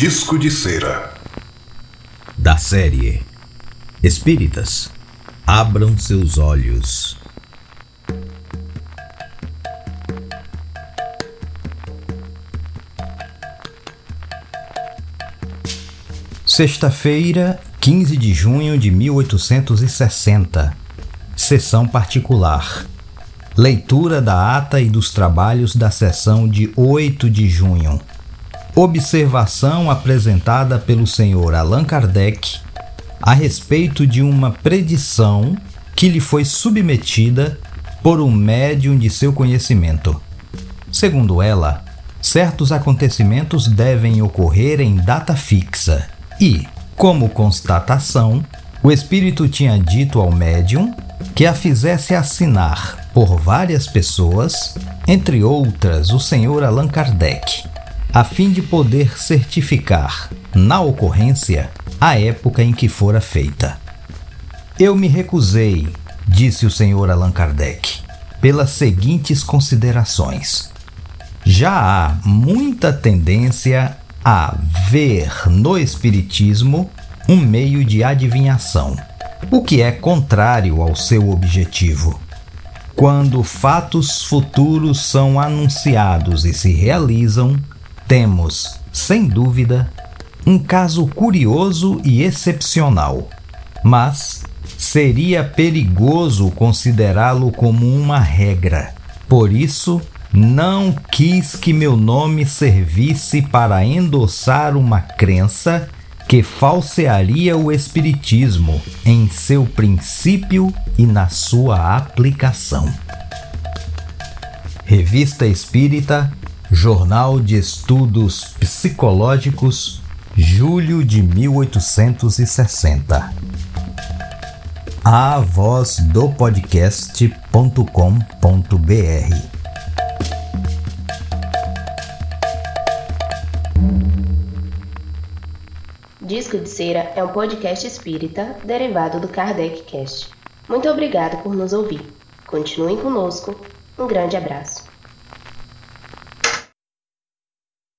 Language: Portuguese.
Disco de Cera. Da série Espíritas, abram seus olhos. Sexta-feira, 15 de junho de 1860. Sessão particular. Leitura da ata e dos trabalhos da sessão de 8 de junho. Observação apresentada pelo senhor Allan Kardec a respeito de uma predição que lhe foi submetida por um médium de seu conhecimento. Segundo ela, certos acontecimentos devem ocorrer em data fixa e, como constatação, o espírito tinha dito ao médium que a fizesse assinar por várias pessoas, entre outras o senhor Allan Kardec, a fim de poder certificar, na ocorrência, a época em que fora feita. Eu me recusei, disse o senhor Allan Kardec, pelas seguintes considerações. Já há muita tendência a ver no Espiritismo um meio de adivinhação, o que é contrário ao seu objetivo. Quando fatos futuros são anunciados e se realizam, temos, sem dúvida, um caso curioso e excepcional, mas seria perigoso considerá-lo como uma regra. Por isso, não quis que meu nome servisse para endossar uma crença que falsearia o Espiritismo em seu princípio e na sua aplicação. Revista Espírita, Jornal de Estudos Psicológicos, julho de 1860. A voz do podcast.com.br Disco de Cera é um podcast espírita derivado do Kardec Cast. Muito obrigado por nos ouvir. Continuem conosco. Um grande abraço.